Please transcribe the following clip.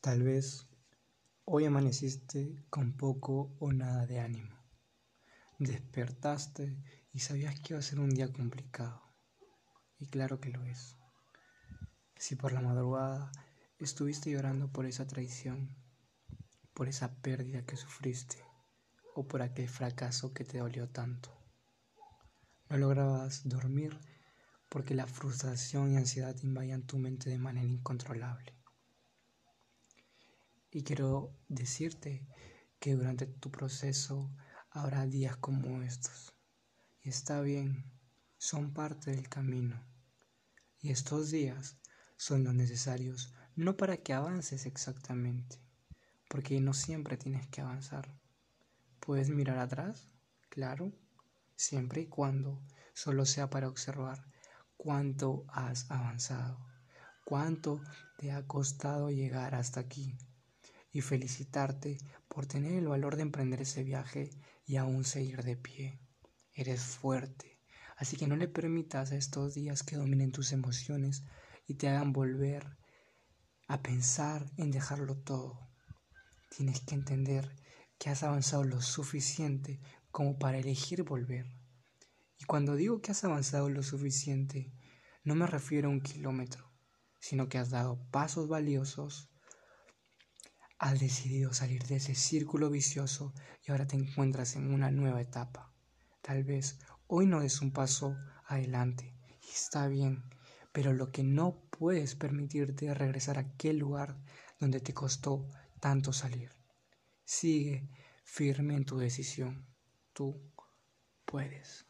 Tal vez hoy amaneciste con poco o nada de ánimo. Despertaste y sabías que iba a ser un día complicado. Y claro que lo es. Si por la madrugada estuviste llorando por esa traición, por esa pérdida que sufriste o por aquel fracaso que te dolió tanto. No lograbas dormir porque la frustración y ansiedad invadían tu mente de manera incontrolable. Y quiero decirte que durante tu proceso habrá días como estos. Y está bien, son parte del camino. Y estos días son los necesarios no para que avances exactamente, porque no siempre tienes que avanzar. Puedes mirar atrás, claro, siempre y cuando solo sea para observar cuánto has avanzado, cuánto te ha costado llegar hasta aquí y felicitarte por tener el valor de emprender ese viaje y aún seguir de pie. Eres fuerte, así que no le permitas a estos días que dominen tus emociones y te hagan volver a pensar en dejarlo todo. Tienes que entender que has avanzado lo suficiente como para elegir volver. Y cuando digo que has avanzado lo suficiente, no me refiero a un kilómetro, sino que has dado pasos valiosos Has decidido salir de ese círculo vicioso y ahora te encuentras en una nueva etapa. Tal vez hoy no des un paso adelante y está bien, pero lo que no puedes permitirte es regresar a aquel lugar donde te costó tanto salir. Sigue firme en tu decisión. Tú puedes.